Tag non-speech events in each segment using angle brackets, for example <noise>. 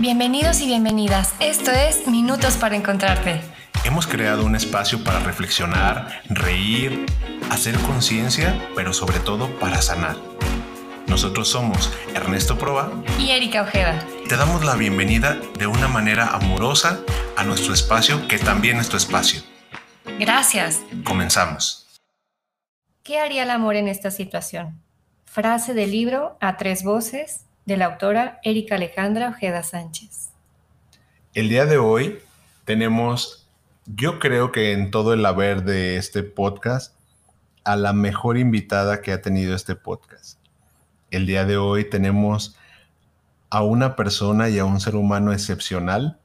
Bienvenidos y bienvenidas. Esto es Minutos para Encontrarte. Hemos creado un espacio para reflexionar, reír, hacer conciencia, pero sobre todo para sanar. Nosotros somos Ernesto Proa y Erika Ojeda. Te damos la bienvenida de una manera amorosa a nuestro espacio, que también es tu espacio. Gracias. Comenzamos. ¿Qué haría el amor en esta situación? Frase del libro A tres voces de la autora Erika Alejandra Ojeda Sánchez. El día de hoy tenemos, yo creo que en todo el haber de este podcast, a la mejor invitada que ha tenido este podcast. El día de hoy tenemos a una persona y a un ser humano excepcional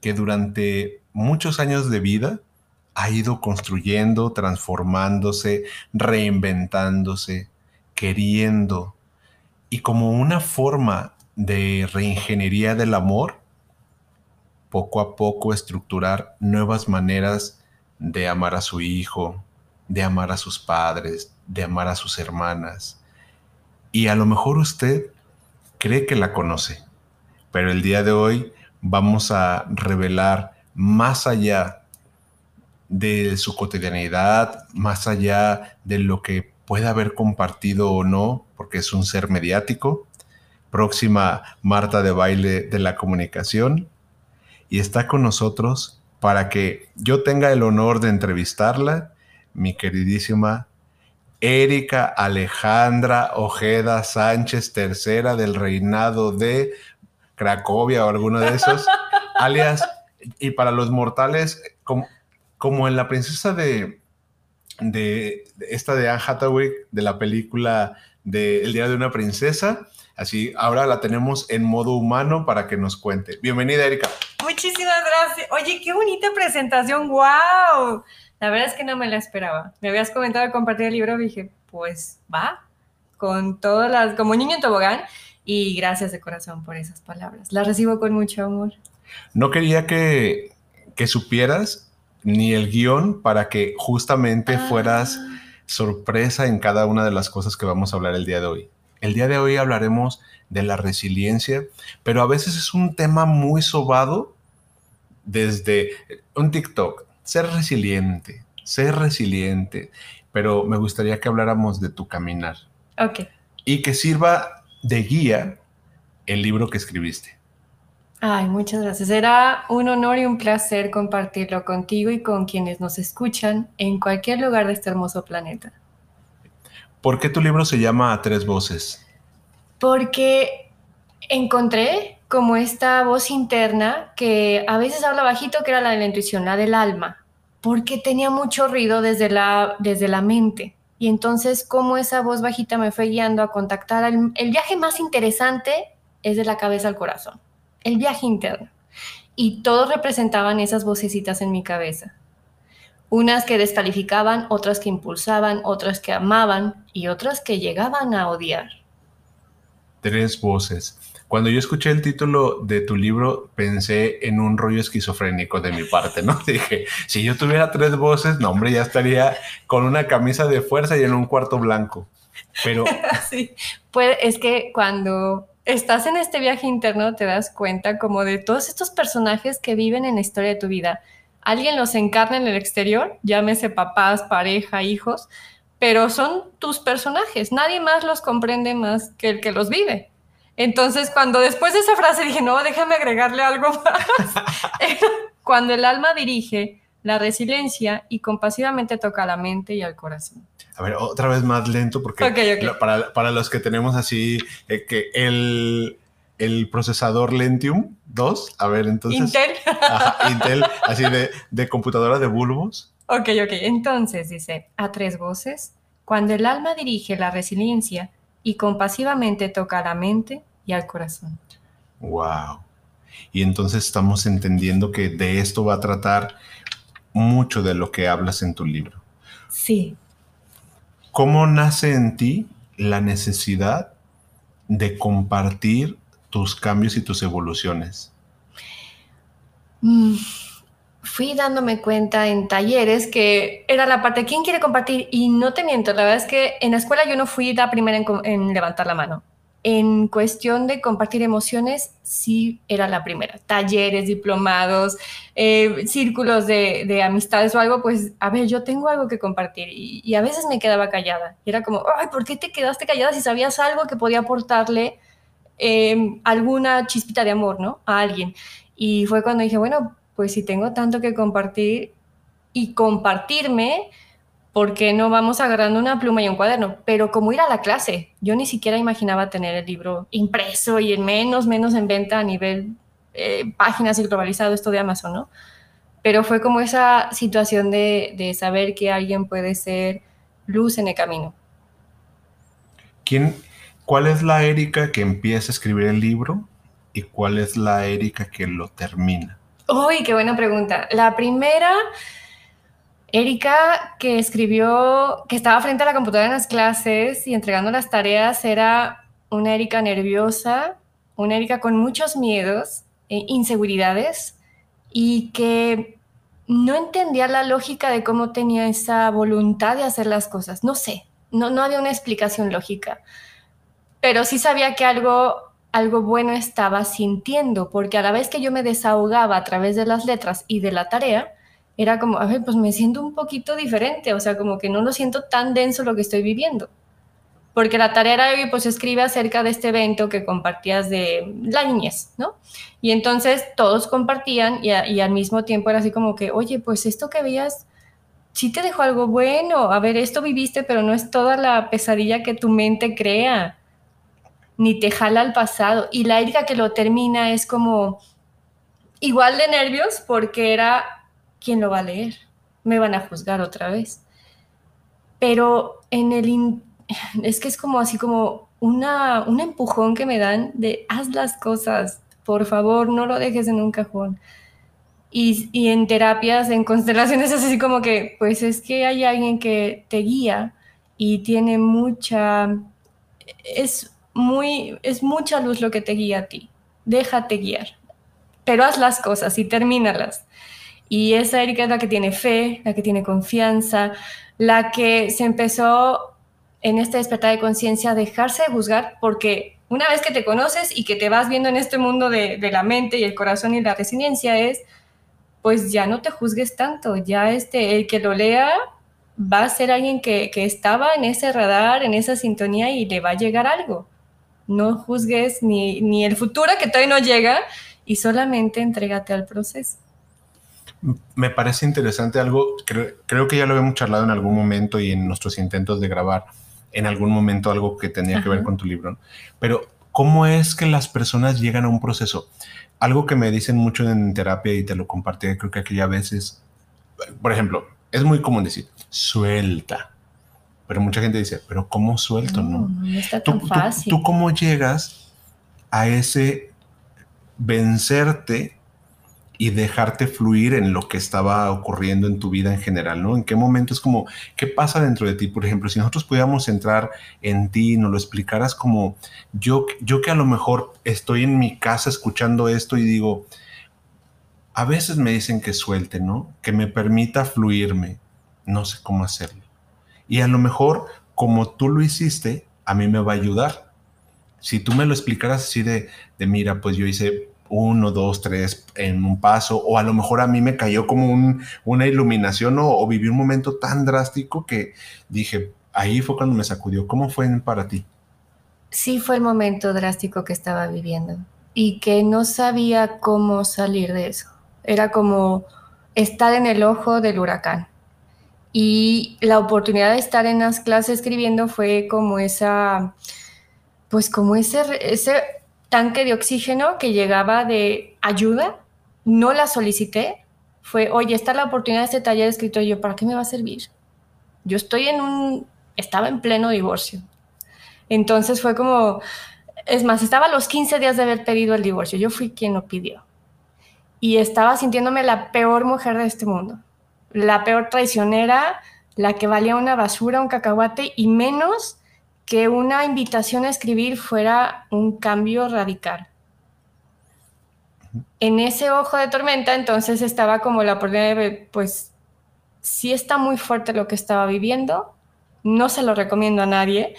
que durante muchos años de vida ha ido construyendo, transformándose, reinventándose, queriendo y como una forma de reingeniería del amor, poco a poco estructurar nuevas maneras de amar a su hijo, de amar a sus padres, de amar a sus hermanas. Y a lo mejor usted cree que la conoce, pero el día de hoy vamos a revelar más allá de su cotidianidad, más allá de lo que puede haber compartido o no, porque es un ser mediático, próxima Marta de baile de la comunicación, y está con nosotros para que yo tenga el honor de entrevistarla, mi queridísima Erika Alejandra Ojeda Sánchez, tercera del reinado de Cracovia o alguno de esos, <laughs> alias, y para los mortales, como, como en la princesa de, de, esta de Anne Hathaway, de la película de El Día de una Princesa. Así, ahora la tenemos en modo humano para que nos cuente. Bienvenida, Erika. Muchísimas gracias. Oye, qué bonita presentación. ¡Wow! La verdad es que no me la esperaba. Me habías comentado de compartir el libro dije, pues va, con todas las, como niño en tobogán. Y gracias de corazón por esas palabras. Las recibo con mucho amor. No quería que, que supieras ni el guion para que justamente ah. fueras sorpresa en cada una de las cosas que vamos a hablar el día de hoy. El día de hoy hablaremos de la resiliencia, pero a veces es un tema muy sobado desde un TikTok. Ser resiliente, ser resiliente, pero me gustaría que habláramos de tu caminar. Ok. Y que sirva de guía el libro que escribiste. Ay, muchas gracias. Será un honor y un placer compartirlo contigo y con quienes nos escuchan en cualquier lugar de este hermoso planeta. ¿Por qué tu libro se llama A Tres Voces? Porque encontré como esta voz interna que a veces habla bajito, que era la de la intuición, la del alma, porque tenía mucho ruido desde la, desde la mente. Y entonces, como esa voz bajita me fue guiando a contactar, el viaje más interesante es de la cabeza al corazón el viaje interno. Y todos representaban esas vocecitas en mi cabeza. Unas que descalificaban, otras que impulsaban, otras que amaban y otras que llegaban a odiar. Tres voces. Cuando yo escuché el título de tu libro, pensé en un rollo esquizofrénico de mi parte, ¿no? <laughs> Dije, si yo tuviera tres voces, no, hombre, ya estaría con una camisa de fuerza y en un cuarto blanco. Pero... <laughs> sí, pues es que cuando estás en este viaje interno, te das cuenta como de todos estos personajes que viven en la historia de tu vida. Alguien los encarna en el exterior, llámese papás, pareja, hijos, pero son tus personajes. Nadie más los comprende más que el que los vive. Entonces, cuando después de esa frase dije, no, déjame agregarle algo más. <laughs> cuando el alma dirige la resiliencia y compasivamente toca la mente y al corazón. A ver, otra vez más lento porque Para, para, los que tenemos así, eh, que el, el, procesador Lentium 2, a ver, entonces... Intel. <laughs> Intel, así de, de computadora de bulbos. Ok, ok. Entonces dice, a tres voces, cuando el alma dirige la resiliencia y compasivamente toca la mente y al corazón. Wow. Y entonces estamos entendiendo que de esto va a tratar mucho de lo que hablas en tu libro. Sí, ¿Cómo nace en ti la necesidad de compartir tus cambios y tus evoluciones? Mm, fui dándome cuenta en talleres que era la parte, ¿quién quiere compartir? Y no te miento, la verdad es que en la escuela yo no fui la primera en, levantar la mano. En cuestión de compartir emociones, sí era la primera. Talleres, diplomados, eh, círculos de, amistades o algo, pues, a ver, yo tengo algo que compartir. Y, a veces me quedaba callada. Era como, ay, ¿por qué te quedaste callada si sabías algo que podía aportarle em, alguna chispita de amor, ¿no? A alguien. Y fue cuando dije, bueno, pues si tengo tanto que compartir y compartirme, ¿por qué no vamos agarrando una pluma y un cuaderno? Pero como ir a la clase, yo ni siquiera imaginaba tener el libro impreso y en menos, menos en venta a nivel eh, páginas y globalizado esto de Amazon, ¿no? Pero fue como esa situación de, de saber que alguien puede ser luz en el camino. ¿Quién, ¿Cuál es la Erika que empieza a escribir el libro y cuál es la Erika que lo termina? Uy, qué buena pregunta. La primera Erika, que escribió, que estaba frente a la computadora en las clases y entregando las tareas, era una Erika nerviosa, una Erika con muchos miedos, e inseguridades y que no entendía la lógica de cómo tenía esa voluntad de hacer las cosas. No sé, no, no había una explicación lógica, pero sí sabía que algo, algo bueno estaba sintiendo, porque a la vez que yo me desahogaba a través de las letras y de la tarea, era como, a ver, pues me siento un poquito diferente, o sea, como que no lo siento tan denso lo que estoy viviendo. Porque la tarea era, pues escribe acerca de este evento que compartías de la niñez, ¿no? Y entonces todos compartían y, y al mismo tiempo era así como que, oye, pues esto que veías, sí te dejó algo bueno, a ver, esto viviste, pero no es toda la pesadilla que tu mente crea, ni te jala al pasado. Y la Erika que lo termina es como igual de nervios porque era ¿quién lo va a leer? Me van a juzgar otra vez. Pero en el... <laughs> es que es como así como una, un empujón que me dan de haz las cosas, por favor, no lo dejes en un cajón. Y, y, en terapias, en constelaciones, <laughs> es así como que, pues es que hay alguien que te guía y tiene mucha, es muy, es mucha luz lo que te guía a ti. Déjate guiar, pero haz las cosas y termínalas. Y esa Erika es la que tiene fe, la que tiene confianza, la que se empezó en este despertar de conciencia a dejarse de juzgar, porque una vez que te conoces y que te vas viendo en este mundo de, la mente y el corazón y la resiliencia es, pues ya no te juzgues tanto, ya este, el que lo lea va a ser alguien que, estaba en ese radar, en esa sintonía y le va a llegar algo. No juzgues ni, ni el futuro que todavía no llega y solamente entrégate al proceso me parece interesante algo, creo, que ya lo habíamos charlado en algún momento y en nuestros intentos de grabar en algún momento algo que tenía que ver con tu libro, pero ¿cómo es que las personas llegan a un proceso? Algo que me dicen mucho en terapia y te lo compartí, creo que aquella veces, por ejemplo, es muy común decir, suelta. Pero mucha gente dice, pero ¿cómo suelto? No, no, está tan fácil. ¿Tú cómo llegas a ese vencerte y dejarte fluir en lo que estaba ocurriendo en tu vida en general, ¿no? En qué momento es como, ¿qué pasa dentro de ti? Por ejemplo, si nosotros pudiéramos entrar en ti y nos lo explicaras como yo, yo que a lo mejor estoy en mi casa escuchando esto y digo, a veces me dicen que suelte, ¿no? Que me permita fluirme, no sé cómo hacerlo. Y a lo mejor, como tú lo hiciste, a mí me va a ayudar. Si tú me lo explicaras así de, de mira, pues yo hice uno, dos, tres en un paso, o a lo mejor a mí me cayó como una iluminación o, viví un momento tan drástico que dije, ahí fue cuando me sacudió. ¿Cómo fue para ti? Sí, fue el momento drástico que estaba viviendo y que no sabía cómo salir de eso. Era como estar en el ojo del huracán. Y la oportunidad de estar en las clases escribiendo fue como esa, pues como ese, ese tanque de oxígeno que llegaba de ayuda, no la solicité, fue, oye, está la oportunidad de este taller escrito, yo, ¿para qué me va a servir? Yo estoy en un, estaba en pleno divorcio. Entonces fue como, es más, estaba a los 15 días de haber pedido el divorcio, yo fui quien lo pidió. Y estaba sintiéndome la peor mujer de este mundo, la peor traicionera, la que valía una basura, un cacahuate y menos que una invitación a escribir fuera un cambio radical. En ese ojo de tormenta, entonces estaba como la oportunidad de, pues, sí está muy fuerte lo que estaba viviendo, no se lo recomiendo a nadie,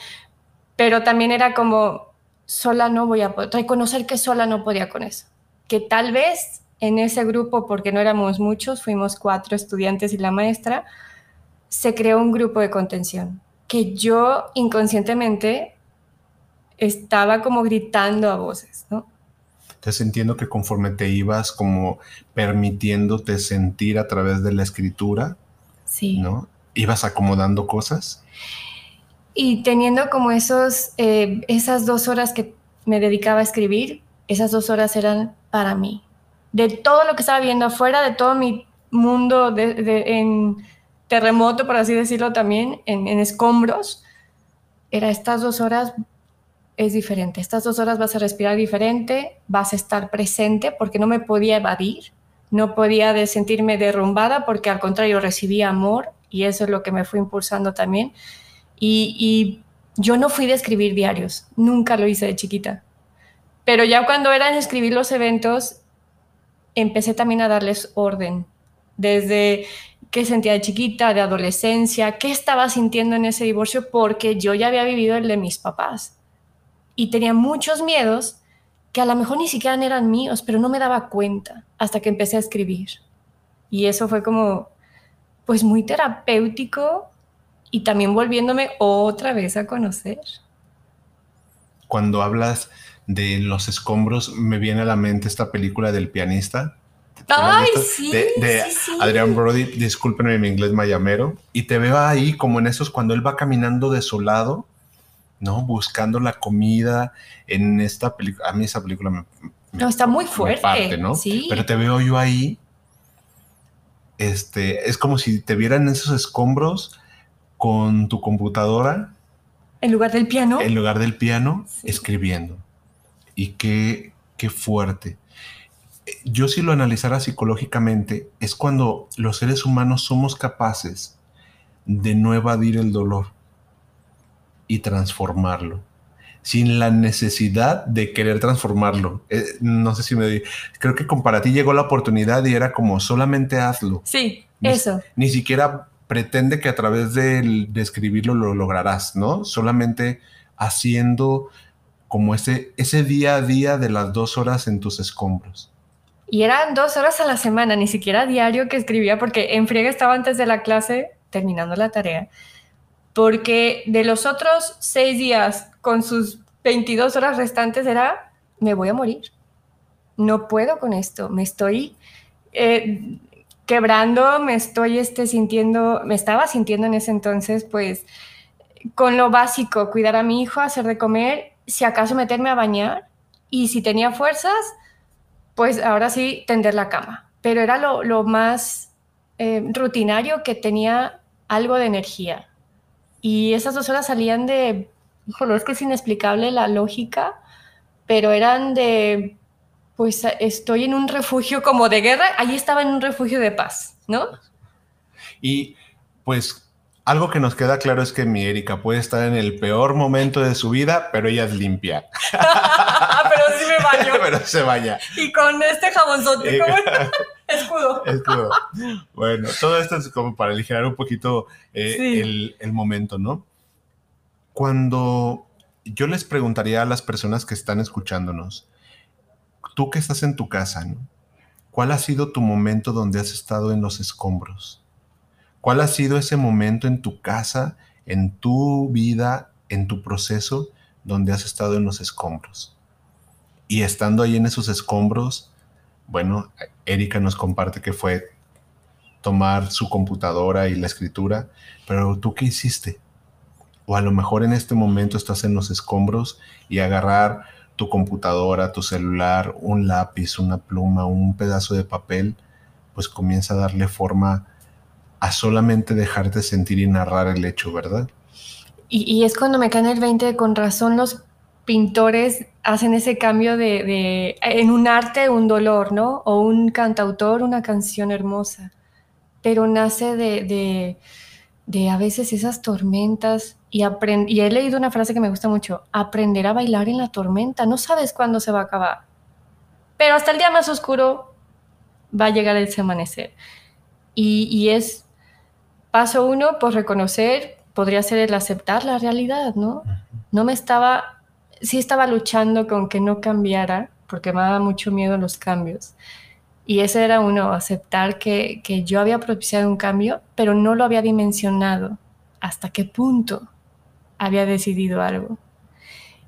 pero también era como, sola no voy a poder, reconocer que sola no podía con eso, que tal vez en ese grupo, porque no éramos muchos, fuimos cuatro estudiantes y la maestra, se creó un grupo de contención, que yo inconscientemente estaba como gritando a voces, ¿no? Entonces entiendo que conforme te ibas como permitiéndote sentir a través de la escritura, sí. ¿no? Ibas acomodando cosas. Y teniendo como esos, eh, esas dos horas que me dedicaba a escribir, esas dos horas eran para mí. De todo lo que estaba viendo afuera, de todo mi mundo en terremoto, por así decirlo también, en, escombros, era estas dos horas es diferente. Estas dos horas vas a respirar diferente, vas a estar presente porque no me podía evadir, no podía de sentirme derrumbada porque al contrario recibía amor y eso es lo que me fue impulsando también. Y, yo no fui de escribir diarios, nunca lo hice de chiquita. Pero ya cuando era en escribir los eventos, empecé también a darles orden. Desde qué sentía de chiquita, de adolescencia, qué estaba sintiendo en ese divorcio, porque yo ya había vivido el de mis papás. Y tenía muchos miedos que a lo mejor ni siquiera eran míos, pero no me daba cuenta hasta que empecé a escribir. Y eso fue como, pues muy terapéutico y también volviéndome otra vez a conocer. Cuando hablas de los escombros, me viene a la mente esta película del pianista. Ay, sí, de, Adrián Brody, discúlpenme mi inglés mayamero, y te veo ahí como en esos cuando él va caminando desolado, ¿no? Buscando la comida en esta película. A mí esa película me, no, está muy fuerte, ¿no? Sí. Pero te veo yo ahí, este, es como si te vieran esos escombros con tu computadora. En lugar del piano. En lugar del piano, escribiendo. Y qué, qué fuerte. Yo si lo analizara psicológicamente, es cuando los seres humanos somos capaces de no evadir el dolor y transformarlo sin la necesidad de querer transformarlo. Eh, no sé si me... Creo que con para ti llegó la oportunidad y era como solamente hazlo. Sí, eso. Ni siquiera pretende que a través de, escribirlo lo lograrás, ¿no? Solamente haciendo como ese, ese día a día de las dos horas en tus escombros. Y eran dos horas a la semana, ni siquiera diario que escribía, porque en friega estaba antes de la clase terminando la tarea. Porque de los otros seis días con sus 22 horas restantes era, me voy a morir. No puedo con esto, me estoy eh, quebrando, me estoy este, sintiendo, me estaba sintiendo en ese entonces, pues, con lo básico, cuidar a mi hijo, hacer de comer, si acaso meterme a bañar, y si tenía fuerzas, pues ahora sí tender la cama. Pero era lo, más eh, rutinario que tenía algo de energía. Y esas dos horas salían de, híjole, es que es inexplicable la lógica, pero eran de pues estoy en un refugio como de guerra, allí estaba en un refugio de paz, ¿no? Y pues algo que nos queda claro es que mi Erika puede estar en el peor momento de su vida, pero ella es limpia. <laughs> pero sí me baño. <laughs> pero se baña. Y con este jabonzote, como <laughs> escudo. Escudo. Bueno, todo esto es como para aligerar un poquito eh, el, el momento, ¿no? Cuando yo les preguntaría a las personas que están escuchándonos, tú que estás en tu casa, ¿cuál ha sido tu momento donde has estado en los escombros? ¿Cuál ha sido ese momento en tu casa, en tu vida, en tu proceso, donde has estado en los escombros? Y estando ahí en esos escombros, bueno, Erika nos comparte que fue tomar su computadora y la escritura, pero tú qué hiciste? O a lo mejor en este momento estás en los escombros y agarrar tu computadora, tu celular, un lápiz, una pluma, un pedazo de papel, pues comienza a darle forma a solamente dejarte sentir y narrar el hecho, ¿verdad? Y, es cuando me cae el 20, con razón los pintores hacen ese cambio de, en un arte un dolor, ¿no? O un cantautor una canción hermosa, pero nace de de a veces esas tormentas y, y he leído una frase que me gusta mucho, aprender a bailar en la tormenta, no sabes cuándo se va a acabar, pero hasta el día más oscuro va a llegar ese amanecer. Y, y es paso uno, pues reconocer, podría ser el aceptar la realidad, ¿no? No me estaba sí estaba luchando con que no cambiara, porque me daba mucho miedo los cambios. Y ese era uno, aceptar que, que yo había propiciado un cambio, pero no lo había dimensionado hasta qué punto había decidido algo.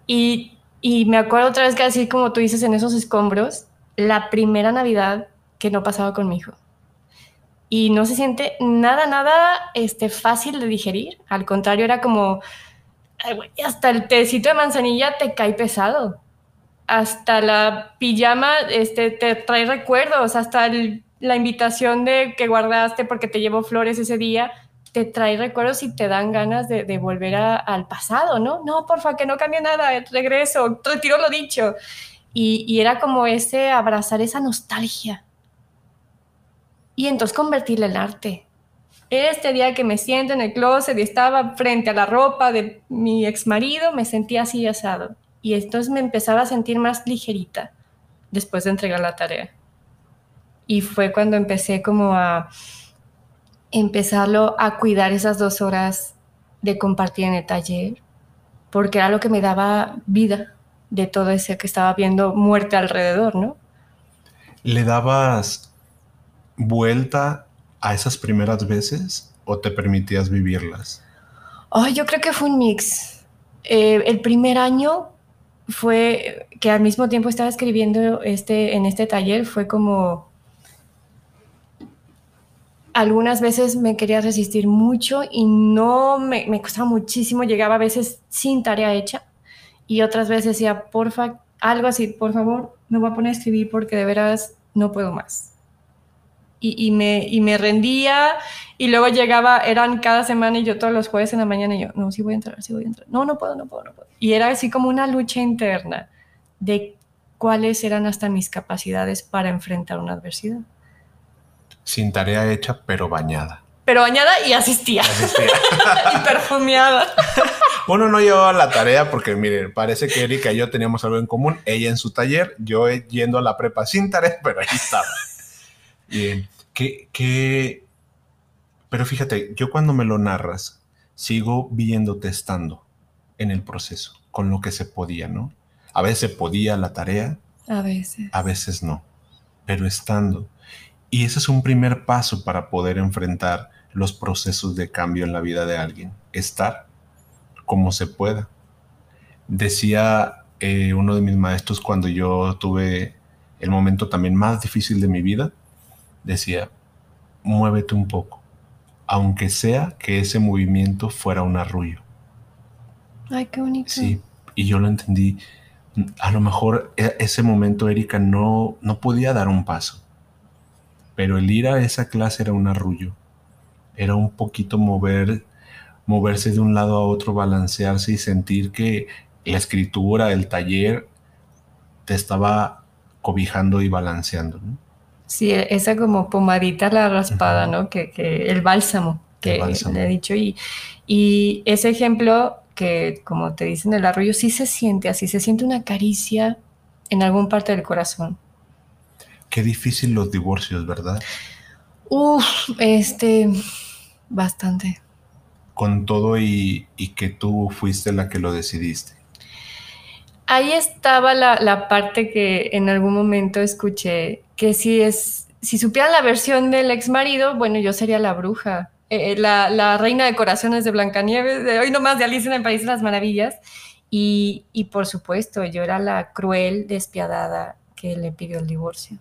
Y, y me acuerdo otra vez que así como tú dices en esos escombros, la primera Navidad que no pasaba con mi hijo. Y no se siente nada, nada este, fácil de digerir. Al contrario, era como, hasta el tecito de manzanilla te cae pesado. Hasta la pijama este, te trae recuerdos, hasta la invitación de que guardaste porque te llevó flores ese día, te trae recuerdos y te dan ganas de, volver al pasado, ¿no? No, porfa, que no cambie nada, regreso, retiro lo dicho. Y, y, era como ese abrazar esa nostalgia. Y entonces convertirle en arte. Este día que me siento en el closet y estaba frente a la ropa de mi ex marido, me sentía así asado. Y entonces me empezaba a sentir más ligerita después de entregar la tarea. Y fue cuando empecé como a empezarlo a cuidar esas dos horas de compartir en el taller, porque era lo que me daba vida de todo ese que estaba viendo muerte alrededor, ¿no? ¿Le dabas vuelta a esas primeras veces o te permitías vivirlas? Oh, yo creo que fue un mix. Eh, el primer año fue que al mismo tiempo estaba escribiendo este, en este taller, fue como algunas veces me quería resistir mucho y no me, me, costaba muchísimo, llegaba a veces sin tarea hecha y otras veces decía, porfa, algo así, por favor, me voy a poner a escribir porque de veras no puedo más y, me, y me rendía y luego llegaba, eran cada semana y yo todos los jueves en la mañana y yo, no, sí voy a entrar, sí voy a entrar, no, no puedo, no puedo, no puedo. Y era así como una lucha interna de cuáles eran hasta mis capacidades para enfrentar una adversidad. Sin tarea hecha, pero bañada. Pero bañada y asistía. Asistía. <laughs> y perfumeada. <laughs> Bueno, no llevaba la tarea porque, miren, parece que Erika y yo teníamos algo en común. Ella en su taller, yo yendo a la prepa sin tarea, <laughs> pero ahí estaba. Bien. Que, Pero fíjate, yo cuando me lo narras, sigo viéndote estando en el proceso, con lo que se podía, ¿no? A veces podía la tarea. A veces. A veces no. Pero estando. Y ese es un primer paso para poder enfrentar los procesos de cambio en la vida de alguien. Estar como se pueda. Decía eh, uno de mis maestros cuando yo tuve el momento también más difícil de mi vida, decía, muévete un poco, aunque sea que ese movimiento fuera un arrullo. Ay, qué bonito. Sí, y yo lo entendí. A lo mejor e, ese momento Erika no, no podía dar un paso, pero el ir a esa clase era un arrullo. Era un poquito mover, moverse de un lado a otro, balancearse y sentir que la escritura, el taller, te estaba cobijando y balanceando. ¿no? Sí, e, esa como pomadita la raspada, ¿no? Que, el bálsamo que le he dicho. Y, y ese ejemplo que, como te dicen, el arroyo sí se siente así, se siente una caricia en algún parte del corazón. Qué difícil los divorcios, ¿verdad? Uf, este, bastante. Con todo y, y que tú fuiste la que lo decidiste. Ahí estaba la, parte que en algún momento escuché que si es, si supieran la versión del ex marido, bueno, yo sería la bruja, eh, la, la, reina de corazones de Blancanieves, de hoy nomás de Alicia en el País de las Maravillas. Y, y por supuesto, yo era la cruel, despiadada que le pidió el divorcio.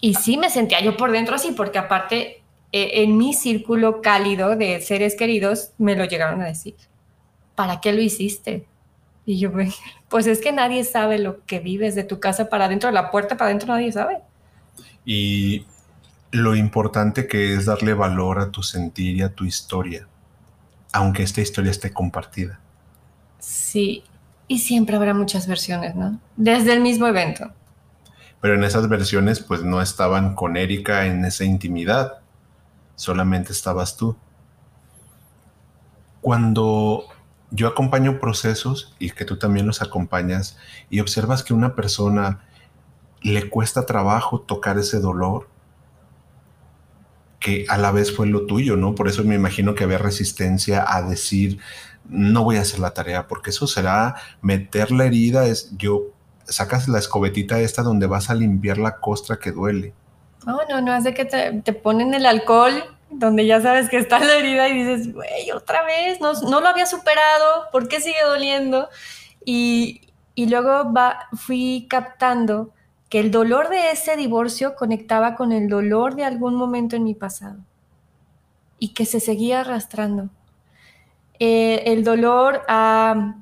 Y sí me sentía yo por dentro así, porque aparte eh, en mi círculo cálido de seres queridos me lo llegaron a decir. ¿Para qué lo hiciste? Y yo, pues es que nadie sabe lo que vives de tu casa para adentro, de la puerta para adentro, nadie sabe. Y lo importante que es darle valor a tu sentir y a tu historia, aunque esta historia esté compartida. Sí, y siempre habrá muchas versiones, ¿no? Desde el mismo evento. Pero en esas versiones, pues no estaban con Erika en esa intimidad, solamente estabas tú. Cuando yo acompaño procesos y que tú también los acompañas y observas que una persona le cuesta trabajo tocar ese dolor, que a la vez fue lo tuyo, ¿no? Por eso me imagino que había resistencia a decir, no voy a hacer la tarea, porque eso será meter la herida, es yo sacas la escobetita esta donde vas a limpiar la costra que duele. No, no, no, hace que te, ponen el alcohol donde ya sabes que está la herida y dices, güey, otra vez, no, no, lo había superado, ¿por qué sigue doliendo? Y, y luego va, fui captando que el dolor de ese divorcio conectaba con el dolor de algún momento en mi pasado y que se seguía arrastrando. Eh, el dolor a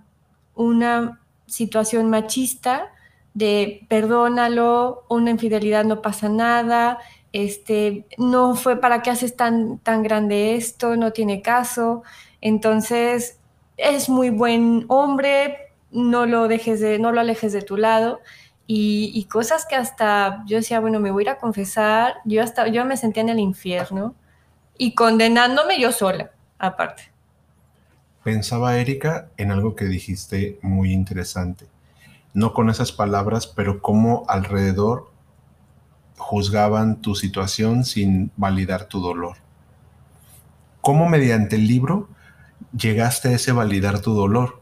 una situación machista de perdónalo, una infidelidad no pasa nada, este, no fue para qué haces tan, tan grande esto, no tiene caso. Entonces, es muy buen hombre, no lo dejes de, no lo alejes de tu lado. Y, cosas que hasta yo decía, bueno, me voy a ir a confesar, yo hasta yo me sentía en el infierno y condenándome yo sola, aparte. Pensaba Erika en algo que dijiste muy interesante. No con esas palabras, pero cómo alrededor juzgaban tu situación sin validar tu dolor. ¿Cómo mediante el libro llegaste a ese validar tu dolor?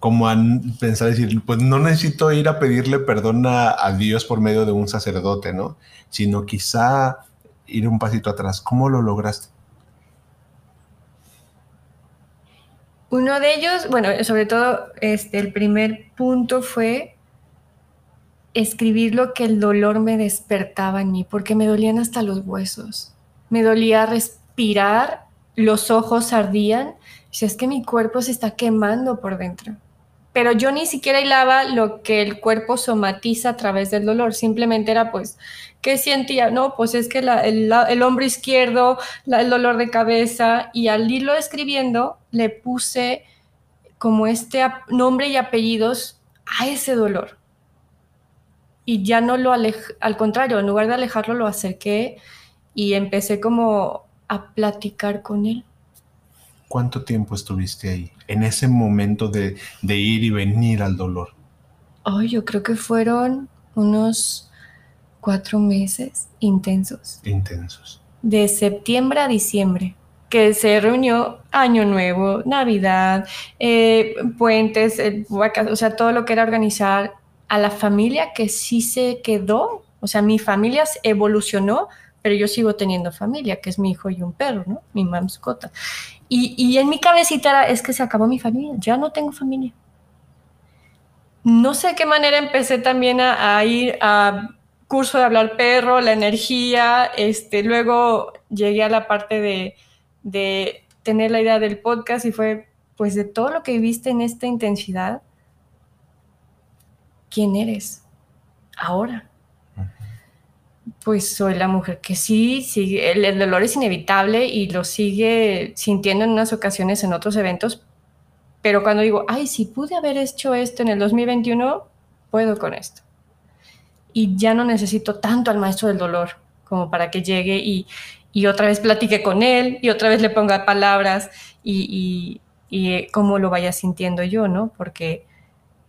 Como a pensar decir, pues no necesito ir a pedirle perdón a, a Dios por medio de un sacerdote, ¿no? Sino quizá ir un pasito atrás. ¿Cómo lo lograste? Uno de ellos, bueno, sobre todo este, el primer punto fue escribir lo que el dolor me despertaba en mí, porque me dolían hasta los huesos. Me dolía respirar, los ojos ardían. Si es que mi cuerpo se está quemando por dentro. Pero yo ni siquiera hilaba lo que el cuerpo somatiza a través del dolor. Simplemente era pues ¿Qué sentía? No, pues es que el, hombro izquierdo, el dolor de cabeza, y al irlo escribiendo le puse como este nombre y apellidos a ese dolor. Y ya no lo alejé, al contrario, en lugar de alejarlo, lo acerqué y empecé como a platicar con él. ¿Cuánto tiempo estuviste ahí, en ese momento de, de ir y venir al dolor? Ay, yo creo que fueron unos cuatro meses intensos. Intensos. De septiembre a diciembre, que se reunió Año Nuevo, Navidad, eh, puentes, o sea, todo lo que era organizar a la familia que sí se quedó, o sea, mi familia evolucionó, pero yo sigo teniendo familia, que es mi hijo y un perro, ¿no? Mi mascota. Y, y en mi cabecita era, es que se acabó mi familia, ya no tengo familia. No sé qué manera empecé también a ir a curso de hablar perro, la energía, este, luego llegué a la parte de, de tener la idea del podcast y fue, pues de todo lo que viste en esta intensidad, ¿quién eres ahora? Pues soy la mujer que sí, sigue, el, el, dolor es inevitable y lo sigue sintiendo en unas ocasiones en otros eventos, pero cuando digo, ay, si pude haber hecho esto en el 2021, puedo con esto y ya no necesito tanto al maestro del dolor como para que llegue y, otra vez platique con él y otra vez le ponga palabras y, y, eh, cómo lo vaya sintiendo yo, ¿no? Porque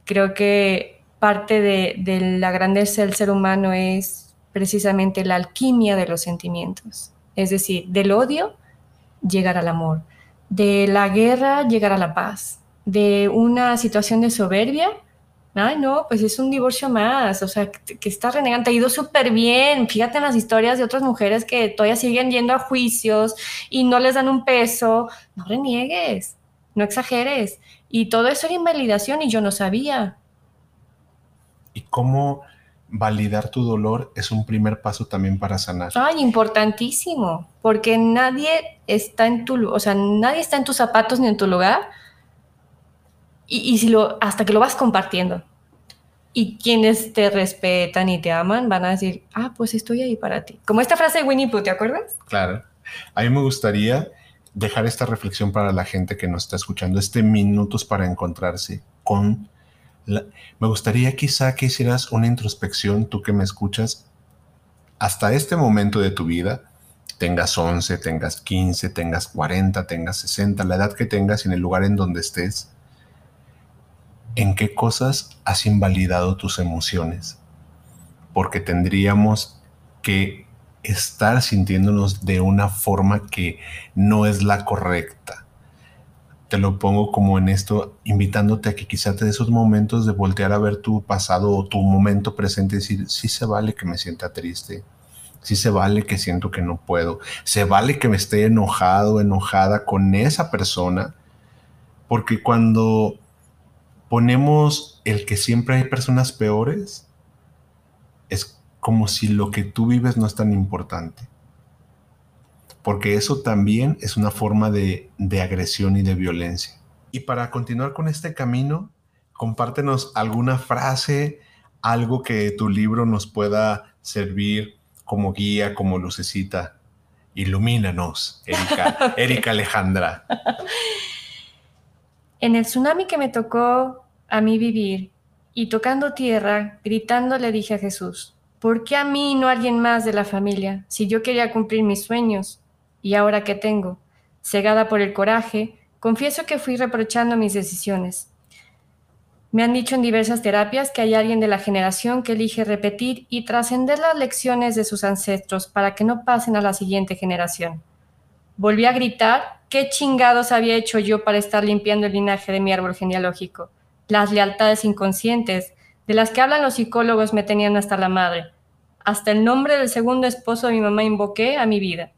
creo que parte de, la grandeza del ser humano es precisamente la alquimia de los sentimientos. Es decir, del odio llegar al amor, de la guerra llegar a la paz, de una situación de soberbia Ay, no, pues es un divorcio más, o sea, que, está renegando, ha ido súper bien. Fíjate en las historias de otras mujeres que todavía siguen yendo a juicios y no les dan un peso. No reniegues, no exageres. Y todo eso era invalidación y yo no sabía. ¿Y cómo validar tu dolor es un primer paso también para sanar? Ay, importantísimo, porque nadie está en tu, o sea, nadie está en tus zapatos ni en tu lugar y, si lo, hasta que lo vas compartiendo. Y quienes te respetan y te aman van a decir, ah, pues estoy ahí para ti. Como esta frase de Winnie Pooh, ¿te acuerdas? Claro. A mí me gustaría dejar esta reflexión para la gente que nos está escuchando, este minutos para encontrarse con... Me gustaría quizá que hicieras una introspección, tú que me escuchas, hasta este momento de tu vida, tengas 11, tengas 15, tengas 40, tengas 60, la edad que tengas y en el lugar en donde estés, en qué cosas has invalidado tus emociones, porque tendríamos que estar sintiéndonos de una forma que no es la correcta. Te lo pongo como en esto, invitándote a que quizá te esos momentos de voltear a ver tu pasado o tu momento presente decir, sí se vale que me sienta triste, sí se vale que siento que no puedo, se vale que me esté enojado, enojada con esa persona, porque cuando ponemos el que siempre hay personas peores, es como si lo que tú vives no es tan importante. Porque eso también es una forma de, de agresión y de violencia. Y para continuar con este camino, compártenos alguna frase, algo que tu libro nos pueda servir como guía, como lucecita. Ilumínanos, Erika, <laughs> Erika Alejandra. En el tsunami que me tocó a mí vivir y tocando tierra, gritando le dije a Jesús, ¿por qué a mí y no a alguien más de la familia si yo quería cumplir mis sueños? ¿Y ahora qué tengo? Cegada por el coraje, confieso que fui reprochando mis decisiones. Me han dicho en diversas terapias que hay alguien de la generación que elige repetir y trascender las lecciones de sus ancestros para que no pasen a la siguiente generación. Volví a gritar ¿Qué chingados había hecho yo para estar limpiando el linaje de mi árbol genealógico? Las lealtades inconscientes, de las que hablan los psicólogos, me tenían hasta la madre. Hasta el nombre del segundo esposo de mi mamá invoqué a mi vida.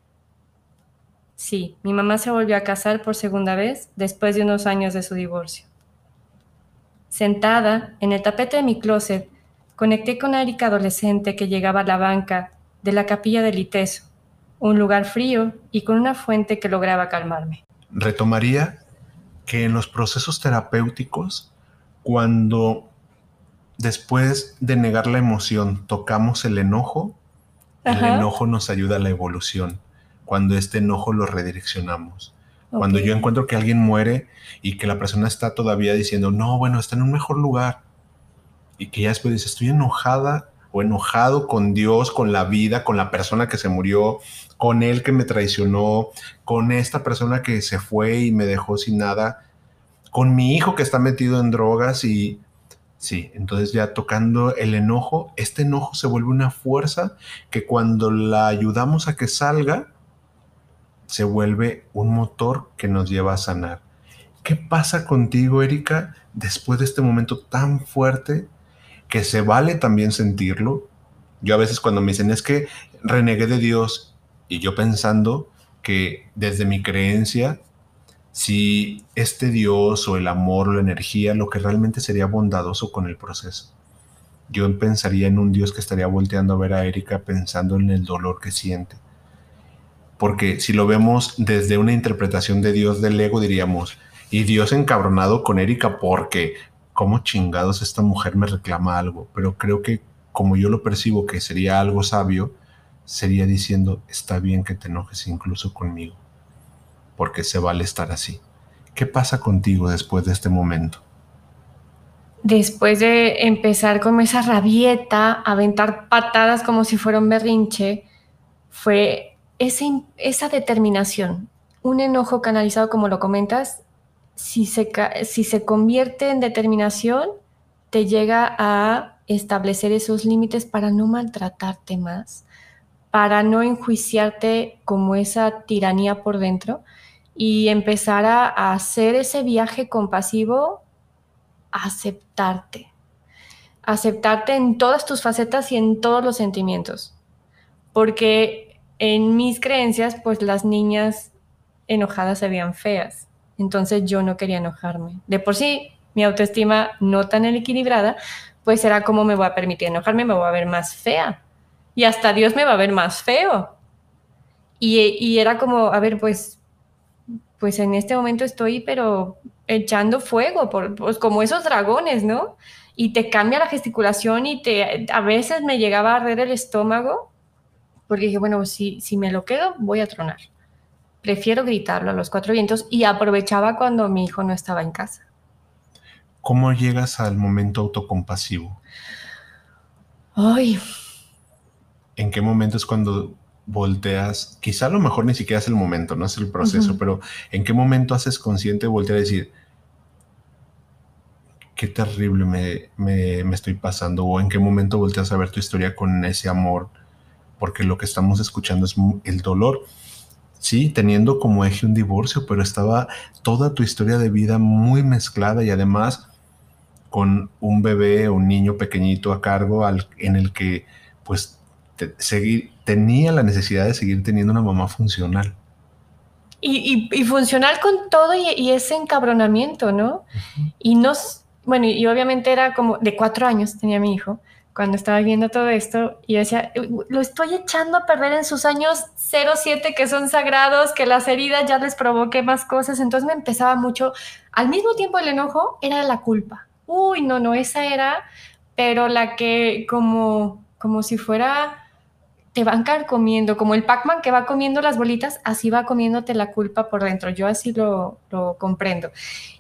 Sí, mi mamá se volvió a casar por segunda vez después de unos años de su divorcio. Sentada en el tapete de mi closet, conecté con Erika adolescente que llegaba a la banca de la capilla del Iteso un lugar frío y con una fuente que lograba calmarme. Retomaría que en los procesos terapéuticos, cuando después de negar la emoción tocamos el enojo, el enojo nos ayuda a la evolución. Cuando este enojo lo redireccionamos. Cuando yo encuentro que alguien muere y que la persona está todavía diciendo, no, bueno, está en un mejor lugar. Y que ya después dice, estoy enojada o enojado con Dios, con la vida, con la persona que se murió, con él que me traicionó, con esta persona que se fue y me dejó sin nada, con mi hijo que está metido en drogas y sí, entonces ya tocando el enojo, este enojo se vuelve una fuerza que cuando la ayudamos a que salga, se vuelve un motor que nos lleva a sanar. ¿Qué pasa contigo, Erika, después de este momento tan fuerte que se vale también sentirlo. Yo a veces cuando me dicen es que renegué de Dios y yo pensando que desde mi creencia, si este Dios o el amor o la energía, lo que realmente sería bondadoso con el proceso. Yo pensaría en un Dios que estaría volteando a ver a Erika pensando en el dolor que siente. Porque si lo vemos desde una interpretación de Dios del ego, diríamos, y Dios encabronado con Erika porque cómo chingados esta mujer me reclama algo, pero creo que como yo lo percibo que sería algo sabio, sería diciendo, está bien que te enojes incluso conmigo, porque se vale estar así. ¿Qué pasa contigo después de este momento? Después de empezar con esa rabieta, aventar patadas como si fuera un berrinche, fue esa determinación, un enojo canalizado como lo comentas, si se, si se convierte en determinación, te llega a establecer esos límites para no maltratarte más, para no enjuiciarte como esa tiranía por dentro y empezar a, hacer ese viaje compasivo, aceptarte, aceptarte en todas tus facetas y en todos los sentimientos. Porque en mis creencias, pues las niñas enojadas se veían feas entonces yo no quería enojarme. De por sí, mi autoestima no tan equilibrada, pues era como me voy a permitir enojarme, me voy a ver más fea. Y hasta Dios me va a ver más feo. Y, era como, a ver, pues, pues en este momento estoy, pero echando fuego, por, pues como esos dragones, ¿no? Y te cambia la gesticulación y te, a veces me llegaba a arder el estómago, porque dije, bueno, si, si me lo quedo, voy a tronar prefiero gritarlo a los cuatro vientos y aprovechaba cuando mi hijo no estaba en casa. ¿Cómo llegas al momento autocompasivo? Ay. ¿En qué momento es cuando volteas? Quizá a lo mejor ni siquiera es el momento, no es el proceso, pero ¿en qué momento haces consciente voltear a decir, qué terrible me, me, me, estoy pasando? ¿O en qué momento volteas a ver tu historia con ese amor? Porque lo que estamos escuchando es el dolor. Sí, teniendo como eje un divorcio, pero estaba toda tu historia de vida muy mezclada y además con un bebé o un niño pequeñito a cargo al, en el que pues seguir, tenía la necesidad de seguir teniendo una mamá funcional. Y, funcional con todo y, ese encabronamiento, ¿no? Y nos, bueno, y obviamente era como de cuatro años tenía mi hijo cuando estaba viendo todo esto y decía, lo estoy echando a perder en sus años 0-7 que son sagrados, que las heridas ya les provoqué más cosas, entonces me empezaba mucho, al mismo tiempo el enojo era la culpa. Uy, no, no, esa era, pero la que como, como si fuera te van comiendo, como el Pac-Man que va comiendo las bolitas, así va comiéndote la culpa por dentro. Yo así lo, comprendo.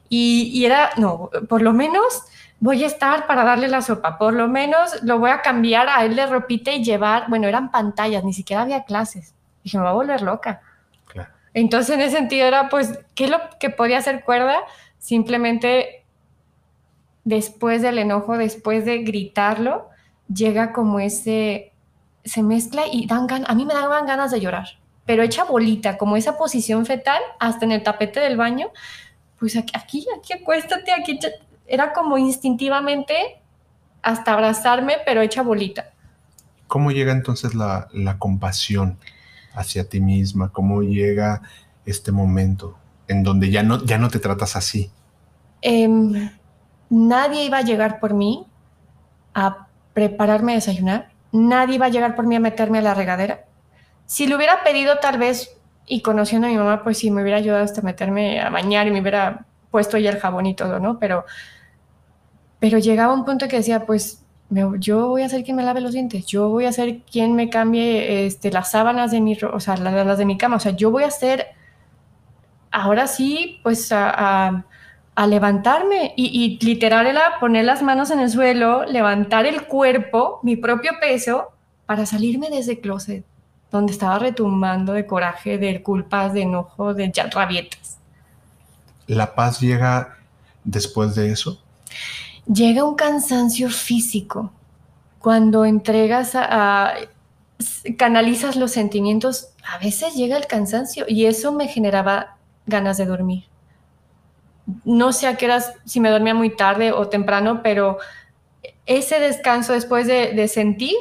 Y, era, no, por lo menos voy a estar para darle la sopa, por lo menos lo voy a cambiar a él de ropita y llevar, bueno, eran pantallas, ni siquiera había clases. Dije, me va a volver loca. Entonces, en ese sentido era, pues, ¿qué es lo que podía hacer cuerda? Simplemente después del enojo, después de gritarlo, llega como ese se mezcla y dan ganas, a mí me daban ganas de llorar, pero hecha bolita, como esa posición fetal, hasta en el tapete del baño, pues aquí, aquí, aquí acuéstate, aquí, era como instintivamente hasta abrazarme, pero hecha bolita. ¿Cómo llega entonces la, compasión hacia ti misma? ¿Cómo llega este momento en donde ya no, ya no te tratas así? Em, nadie iba a llegar por mí a prepararme a desayunar nadie iba a llegar por mí a meterme a la regadera. Si lo hubiera pedido tal vez, y conociendo a mi mamá, pues sí, me hubiera ayudado hasta meterme a bañar y me hubiera puesto ya el jabón y todo, ¿no? Pero, pero llegaba un punto que decía, pues yo voy a ser quien me lave los dientes, yo voy a ser quien me cambie este, las sábanas de mi, o sea, las, de mi cama, o sea, yo voy a ser, ahora sí, pues a levantarme y, literal era poner las manos en el suelo, levantar el cuerpo, mi propio peso, para salirme de ese closet donde estaba retumbando de coraje, de culpas, de enojo, de rabietas. ¿La paz llega después de eso? Llega un cansancio físico. Cuando entregas a canalizas los sentimientos, a veces llega el cansancio y eso me generaba ganas de dormir no sé a qué horas, si me dormía muy tarde o temprano, pero ese descanso después de, sentir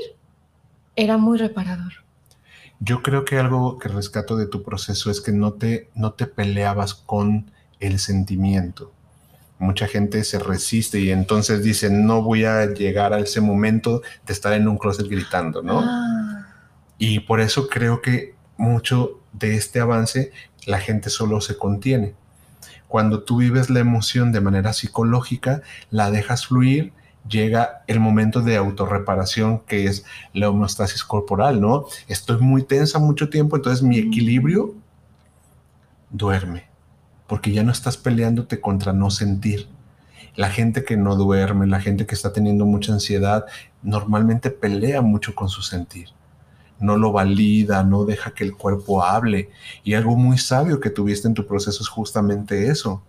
era muy reparador. Yo creo que algo que rescato de tu proceso es que no te, no te peleabas con el sentimiento. Mucha gente se resiste y entonces dice, no voy a llegar a ese momento de estar en un closet gritando, ¿no? Ah. Y por eso creo que mucho de este avance la gente solo se contiene cuando tú vives la emoción de manera psicológica, la dejas fluir, llega el momento de autorreparación que es la homeostasis corporal, ¿no? Estoy muy tensa mucho tiempo, entonces mi equilibrio duerme, porque ya no estás peleándote contra no sentir. La gente que no duerme, la gente que está teniendo mucha ansiedad, normalmente pelea mucho con su sentir no lo valida, no deja que el cuerpo hable. Y algo muy sabio que tuviste en tu proceso es justamente eso.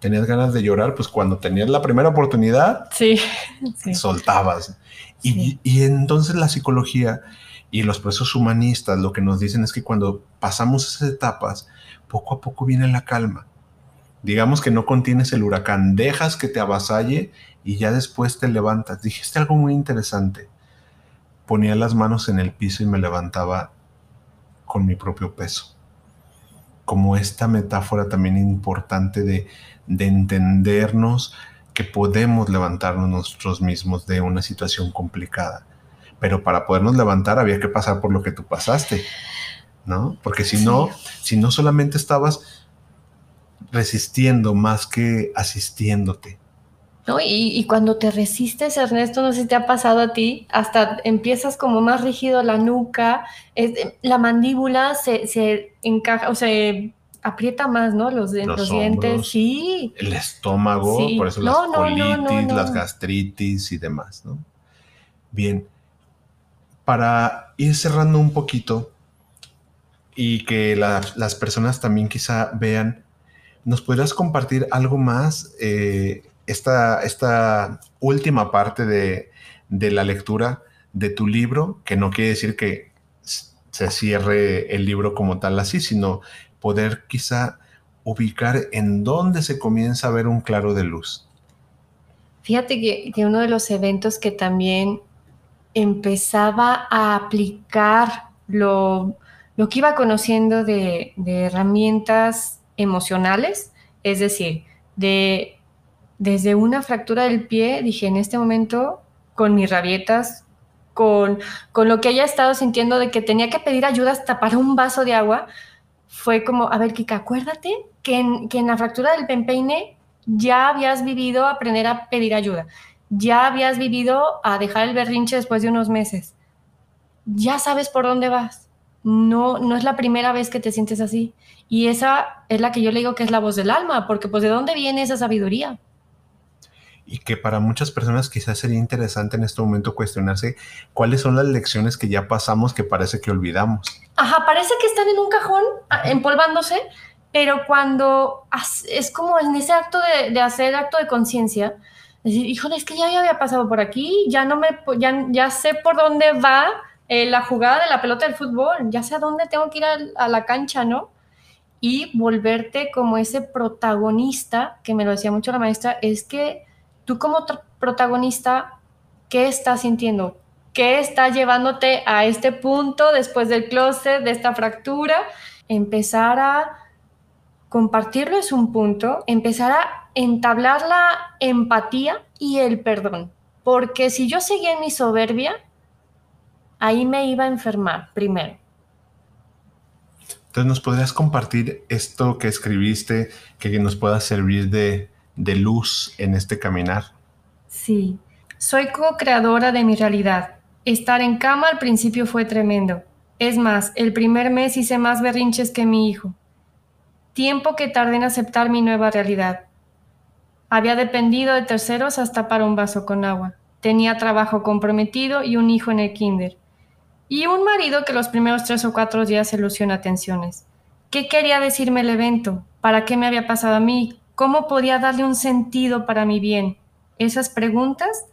Tenías ganas de llorar, pues cuando tenías la primera oportunidad, sí, <laughs> soltabas. Y, y entonces la psicología y los procesos humanistas lo que nos dicen es que cuando pasamos esas etapas, poco a poco viene la calma. Digamos que no contienes el huracán, dejas que te avasalle y ya después te levantas. Dijiste algo muy interesante ponía las manos en el piso y me levantaba con mi propio peso. Como esta metáfora también importante de, entendernos que podemos levantarnos nosotros mismos de una situación complicada. Pero para podernos levantar había que pasar por lo que tú pasaste, ¿no? Porque si no, si no solamente estabas resistiendo más que asistiéndote. ¿no? Y, cuando te resistes, Ernesto, no sé si te ha pasado a ti, hasta empiezas como más rígido la nuca, la mandíbula se, encaja, o se aprieta más, ¿no? Los, dientes, sí. El estómago, por eso las colitis, las gastritis y demás, ¿no? Bien, para ir cerrando un poquito y que las personas también quizá vean, ¿nos podrías compartir algo más? Eh, esta, esta última parte de, la lectura de tu libro, que no quiere decir que se cierre el libro como tal así, sino poder quizá ubicar en dónde se comienza a ver un claro de luz. Fíjate que, uno de los eventos que también empezaba a aplicar lo, que iba conociendo de, de, herramientas emocionales, es decir, de, desde una fractura del pie, dije, en este momento, con mis rabietas, con, con lo que haya estado sintiendo de que tenía que pedir ayuda hasta para un vaso de agua, fue como, a ver, Kika, acuérdate que en, que en la fractura del pempeine ya habías vivido aprender a pedir ayuda, ya habías vivido a dejar el berrinche después de unos meses, ya sabes por dónde vas. No, no es la primera vez que te sientes así. Y esa es la que yo le digo que es la voz del alma, porque pues de dónde viene esa sabiduría y que para muchas personas quizás sería interesante en este momento cuestionarse cuáles son las lecciones que ya pasamos que parece que olvidamos. Ajá, parece que están en un cajón empolvándose, pero cuando es como en ese acto de, de hacer acto de conciencia, decir, híjole, es que ya había pasado por aquí, ya no me, ya, ya sé por dónde va eh, la jugada de la pelota del fútbol, ya sé a dónde tengo que ir a, a la cancha, ¿no? Y volverte como ese protagonista, que me lo decía mucho la maestra, es que tú como protagonista, ¿qué estás sintiendo? ¿Qué está llevándote a este punto después del closet, de esta fractura? Empezar a compartirlo es un punto, empezar a entablar la empatía y el perdón. Porque si yo seguía en mi soberbia, ahí me iba a enfermar primero. Entonces, ¿nos podrías compartir esto que escribiste que nos pueda servir de, de luz en este caminar? Sí, soy co-creadora de mi realidad. Estar en cama al principio fue tremendo. Es más, el primer mes hice más berrinches que mi hijo. Tiempo que tardé en aceptar mi nueva realidad. Había dependido de terceros hasta para un vaso con agua. Tenía trabajo comprometido y un hijo en el kinder. Y un marido que los primeros tres o cuatro días se lució en atenciones. ¿Qué quería decirme el evento? ¿Para qué me había pasado a mí? ¿Cómo podía darle un sentido para mi bien? Esas preguntas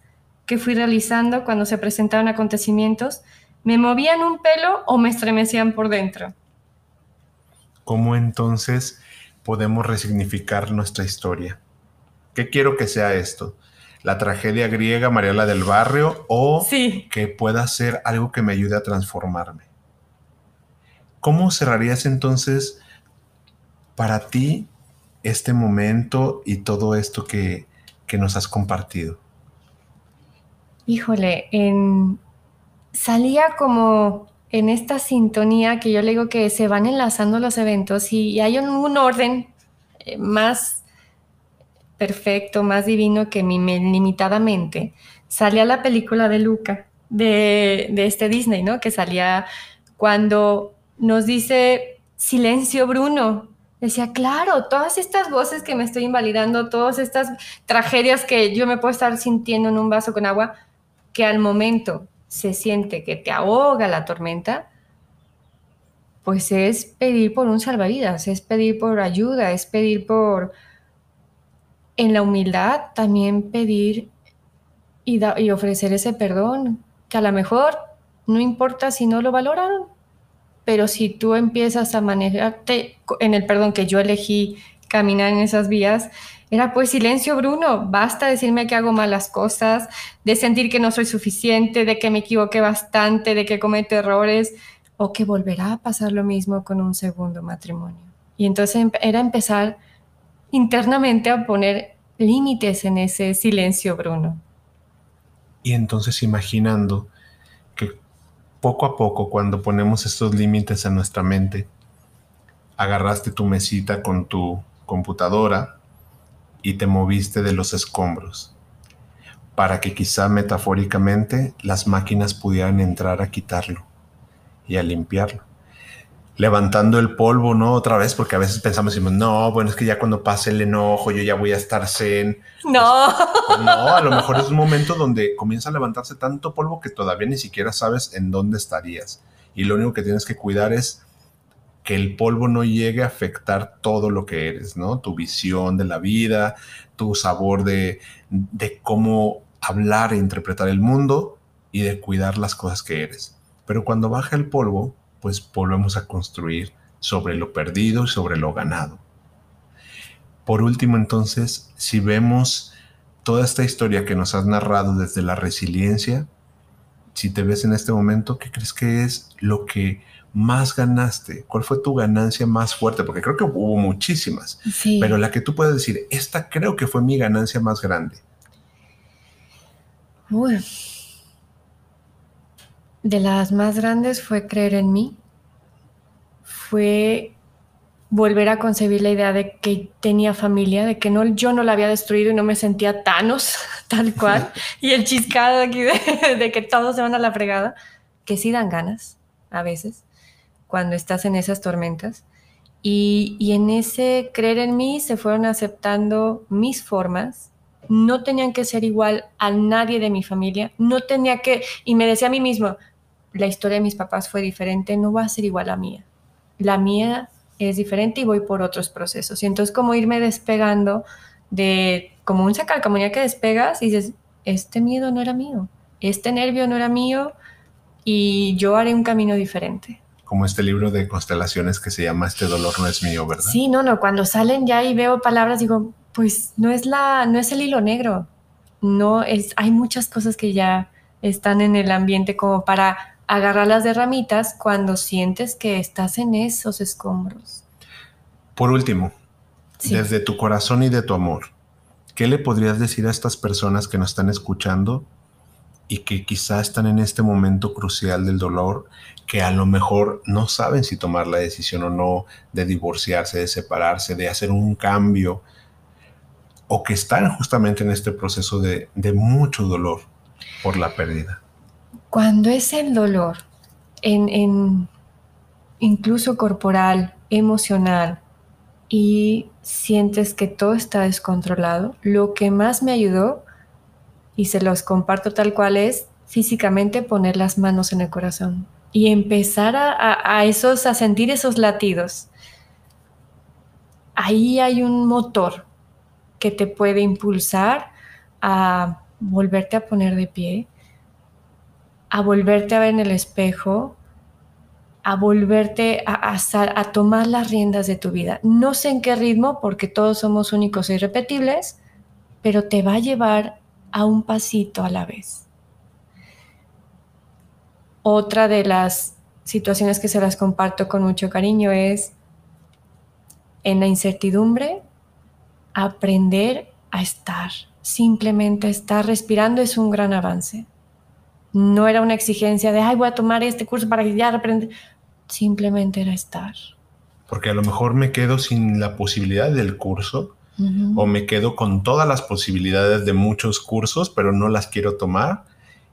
que fui realizando cuando se presentaron acontecimientos me movían un pelo o me estremecían por dentro. ¿Cómo entonces podemos resignificar nuestra historia? ¿Qué quiero que sea esto? ¿La tragedia griega Mariela del Barrio o que pueda ser algo que me ayude a transformarme? ¿Cómo cerrarías entonces para ti este momento y todo esto que, nos has compartido? Híjole, en, salía como en esta sintonía que yo le digo que se van enlazando los eventos y, hay un, orden eh, más perfecto, más divino que mi limitada mente. Salía la película de Luca, de, de este Disney, ¿no? Que salía cuando nos dice, silencio Bruno, decía, claro, todas estas voces que me estoy invalidando, todas estas tragedias que yo me puedo estar sintiendo en un vaso con agua, que al momento se siente que te ahoga la tormenta, pues es pedir por un salvavidas, es pedir por ayuda, es pedir por, en la humildad, también pedir y, y ofrecer ese perdón, que a lo mejor no importa si no lo valoraron, pero si tú empiezas a manejarte en el perdón que yo elegí caminar en esas vías, era pues silencio, Bruno, basta decirme que hago malas cosas, de sentir que no soy suficiente, de que me equivoqué bastante, de que cometo errores, o que volverá a pasar lo mismo con un segundo matrimonio. Y entonces em, era empezar internamente a poner límites en ese silencio, Bruno. Y entonces imaginando poco a poco, cuando ponemos estos límites en nuestra mente, agarraste tu mesita con tu computadora y te moviste de los escombros, para que quizá metafóricamente las máquinas pudieran entrar a quitarlo y a limpiarlo levantando el polvo, ¿no? Otra vez, porque a veces pensamos, decimos, no, bueno, es que ya cuando pase el enojo, yo ya voy a estar zen. No. Pues, no, a lo mejor es un momento donde comienza a levantarse tanto polvo que todavía ni siquiera sabes en dónde estarías. Y lo único que tienes que cuidar es que el polvo no llegue a afectar todo lo que eres, ¿no? Tu visión de la vida, tu sabor de, de cómo hablar e interpretar el mundo y de cuidar las cosas que eres. Pero cuando baja el polvo, pues volvemos a construir sobre lo perdido y sobre lo ganado. Por último, entonces, si vemos toda esta historia que nos has narrado desde la resiliencia, si te ves en este momento, ¿qué crees que es lo que más ganaste? ¿Cuál fue tu ganancia más fuerte? Porque creo que hubo muchísimas, pero la que tú puedes decir, esta creo que fue mi ganancia más grande. De las más grandes fue creer en mí, fue volver a concebir la idea de que tenía familia, de que no, yo no la había destruido y no me sentía Thanos, <laughs> tal cual, y el chiscado aquí de, que todos se van a la fregada, que sí dan ganas a veces cuando estás en esas tormentas. Y, y en ese creer en mí se fueron aceptando mis formas, no tenían que ser igual a nadie de mi familia, no tenía que, y me decía a mí mismo, la historia de mis papás fue diferente, no va a ser igual a mía. La mía es diferente y voy por otros procesos. Y entonces como irme despegando de, como un sacalcamonía que despegas y dices, este miedo no era mío, este nervio no era mío y yo haré un camino diferente. Como este libro de constelaciones que se llama Este dolor no es mío, ¿verdad? Sí, no, no, cuando salen ya y veo palabras digo, pues no es la, no es el hilo negro, no es, hay muchas cosas que ya están en el ambiente como para agarrar las de ramitas cuando sientes que estás en esos escombros. Por último, desde tu corazón y de tu amor, ¿qué le podrías decir a estas personas que nos están escuchando y que quizá están en este momento crucial del dolor, que a lo mejor no saben si tomar la decisión o no de divorciarse, de separarse, de hacer un cambio, o que están justamente en este proceso de, de mucho dolor por la pérdida? Cuando es el dolor, en, incluso corporal, emocional, y sientes que todo está descontrolado, lo que más me ayudó, y se los comparto tal cual es, físicamente poner las manos en el corazón y empezar a, esos, a sentir esos latidos. Ahí hay un motor que te puede impulsar a volverte a poner de pie, a volverte a ver en el espejo, a volverte a, a, tomar las riendas de tu vida. No sé en qué ritmo, porque todos somos únicos e irrepetibles, pero te va a llevar a un pasito a la vez. Otra de las situaciones que se las comparto con mucho cariño es en la incertidumbre, aprender a estar. Simplemente estar respirando es un gran avance. No era una exigencia de, ay, voy a tomar este curso para que ya aprenda. Simplemente era estar. Porque a lo mejor me quedo sin la posibilidad del curso o me quedo con todas las posibilidades de muchos cursos, pero no las quiero tomar.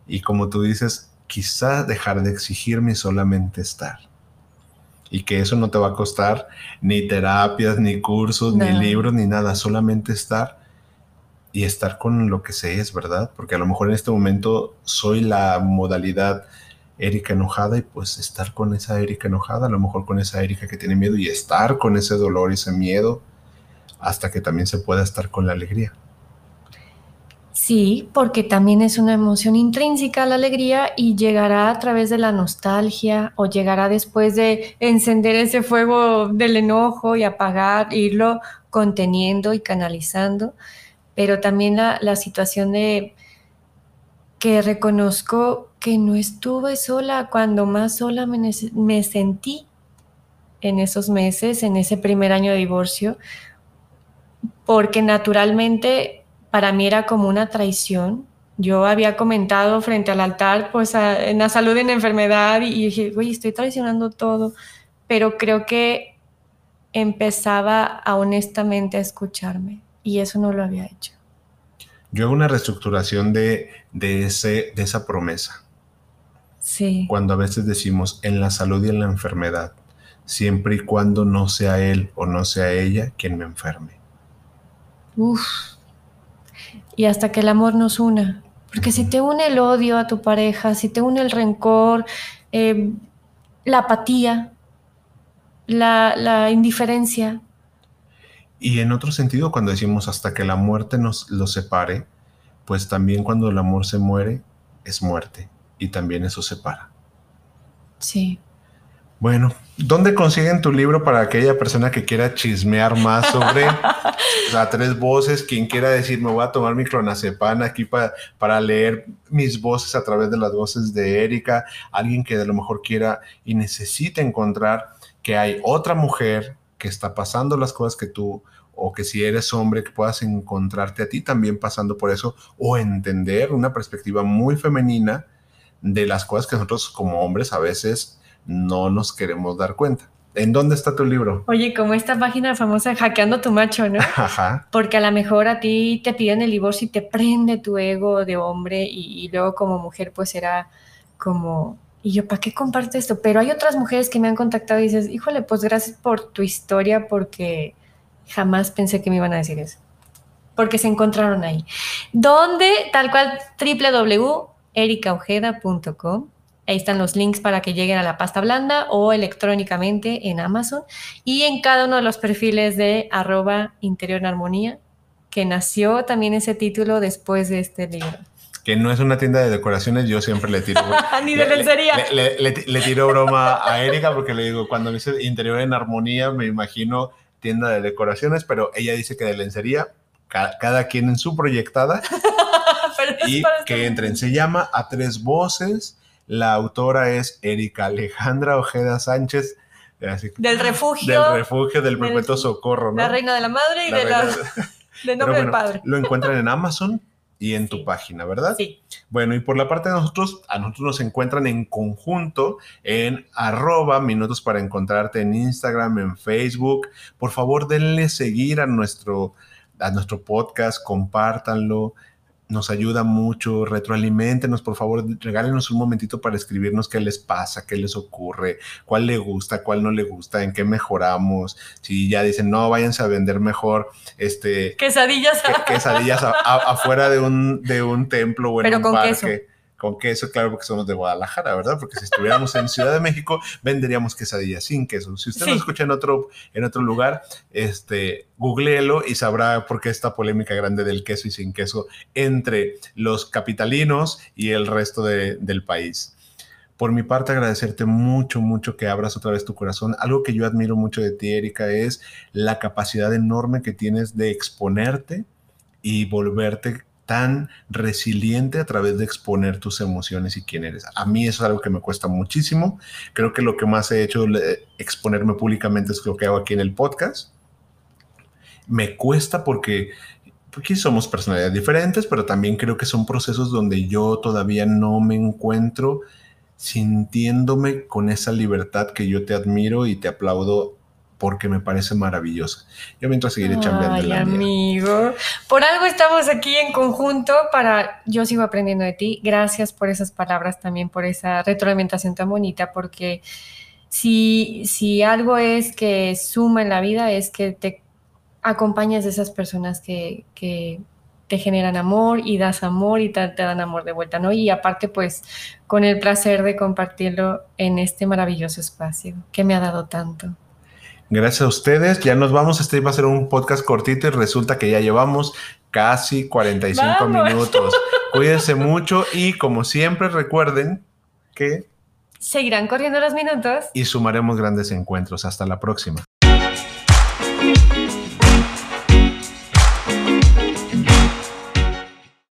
Y como tú dices, quizá dejar de exigirme solamente estar. Y que eso no te va a costar ni terapias, ni cursos, ni libros, ni nada, solamente estar y estar con lo que se es, ¿verdad? Porque a lo mejor en este momento soy la modalidad Erika enojada y pues estar con esa Erika enojada, a lo mejor con esa Erika que tiene miedo y estar con ese dolor y ese miedo hasta que también se pueda estar con la alegría. Sí, porque también es una emoción intrínseca la alegría y llegará a través de la nostalgia o llegará después de encender ese fuego del enojo y apagar, irlo conteniendo y canalizando pero también la, situación de que reconozco que no estuve sola cuando más sola me, sentí en esos meses, en ese primer año de divorcio, porque naturalmente para mí era como una traición. Yo había comentado frente al altar, pues en la salud en la enfermedad, y dije, oye, estoy traicionando todo, pero creo que empezaba a honestamente a escucharme y eso no lo había hecho. Yo hago una reestructuración de, ese, de esa promesa. Sí. Cuando a veces decimos en la salud y en la enfermedad, siempre y cuando no sea él o no sea ella quien me enferme. Uf. Y hasta que el amor nos una. Porque si te une el odio a tu pareja, si te une el rencor, eh, la apatía, la, la indiferencia, y en otro sentido, cuando decimos hasta que la muerte nos lo separe, pues también cuando el amor se muere, es muerte. Y también eso separa. Sí. Bueno, ¿dónde consiguen tu libro para aquella persona que quiera chismear más sobre <laughs> las tres voces? Quien quiera decir, me voy a tomar mi clonazepam aquí para, para leer mis voces a través de las voces de Erika. Alguien que a lo mejor quiera y necesite encontrar que hay otra mujer que está pasando las cosas que tú o que si eres hombre que puedas encontrarte a ti también pasando por eso o entender una perspectiva muy femenina de las cosas que nosotros como hombres a veces no nos queremos dar cuenta. ¿En dónde está tu libro? Oye, como esta página famosa Hackeando tu macho, ¿no? <laughs> Ajá. Porque a lo mejor a ti te piden el divorcio y te prende tu ego de hombre y, luego como mujer pues era como, y yo, ¿para qué comparto esto? Pero hay otras mujeres que me han contactado y dices, híjole, pues gracias por tu historia porque jamás pensé que me iban a decir eso. Porque se encontraron ahí. ¿Dónde? Tal cual, www.ericaojeda.com Ahí están los links para que lleguen a la pasta blanda o electrónicamente en Amazon y en cada uno de los perfiles de arroba interior armonía, que nació también ese título después de este libro. Que no es una tienda de decoraciones, yo siempre le tiro. <laughs> Ni de lencería. Le, le, tiro broma a Erika porque le digo, cuando dice interior en armonía, me imagino tienda de decoraciones, pero ella dice que de lencería, cada, quien en su proyectada. <laughs> y que entren. Se llama A Tres Voces la autora es Erika Alejandra Ojeda Sánchez. del refugio. Del refugio del perpetuo socorro, ¿no? La reina de la madre y de la, <laughs> del nombre del padre. Lo encuentran en Amazon y en tu página, ¿verdad? Sí. Bueno, y por la parte de nosotros, a nosotros nos encuentran en conjunto en arroba minutos para encontrarte en Instagram, en Facebook. Por favor, denle seguir a nuestro, a nuestro podcast, compártanlo nos ayuda mucho, retroalimentenos, por favor, regálenos un momentito para escribirnos qué les pasa, qué les ocurre, cuál le gusta, cuál no le gusta, en qué mejoramos. Si ya dicen, no, váyanse a vender mejor, este... Quesadillas. quesadillas afuera de un, de un templo o en Pero un con parque. Queso con queso, claro, porque somos de Guadalajara, ¿verdad? Porque si estuviéramos en Ciudad de México, venderíamos quesadillas sin queso. Si usted nos escucha en otro, en otro lugar, este, googleelo y sabrá por qué esta polémica grande del queso y sin queso entre los capitalinos y el resto del país. Por mi parte, agradecerte mucho, mucho que abras otra vez tu corazón. Algo que yo admiro mucho de ti, Erika, es la capacidad enorme que tienes de exponerte y volverte tan resiliente a través de exponer tus emociones y quién eres. A mí eso es algo que me cuesta muchísimo. Creo que lo que más he hecho exponerme públicamente es lo que hago aquí en el podcast. Me cuesta porque porque somos personalidades diferentes, pero también creo que son procesos donde yo todavía no me encuentro sintiéndome con esa libertad que yo te admiro y te aplaudo porque me parece maravillosa. Yo mientras seguiré chambeando la amigo. Por algo estamos aquí en conjunto para yo sigo aprendiendo de ti. Gracias por esas palabras también por esa retroalimentación tan bonita porque si si algo es que suma en la vida es que te acompañas de esas personas que, que te generan amor y das amor y te, te, dan amor de vuelta, ¿no? Y aparte, pues, con el placer de compartirlo en este maravilloso espacio que me ha dado tanto. Gracias a ustedes. Ya nos vamos. Este va a ser un podcast cortito y resulta que ya llevamos casi 45 minutos. <laughs> Cuídense mucho y como siempre recuerden que... Seguirán corriendo los minutos. Y sumaremos grandes encuentros. Hasta la próxima.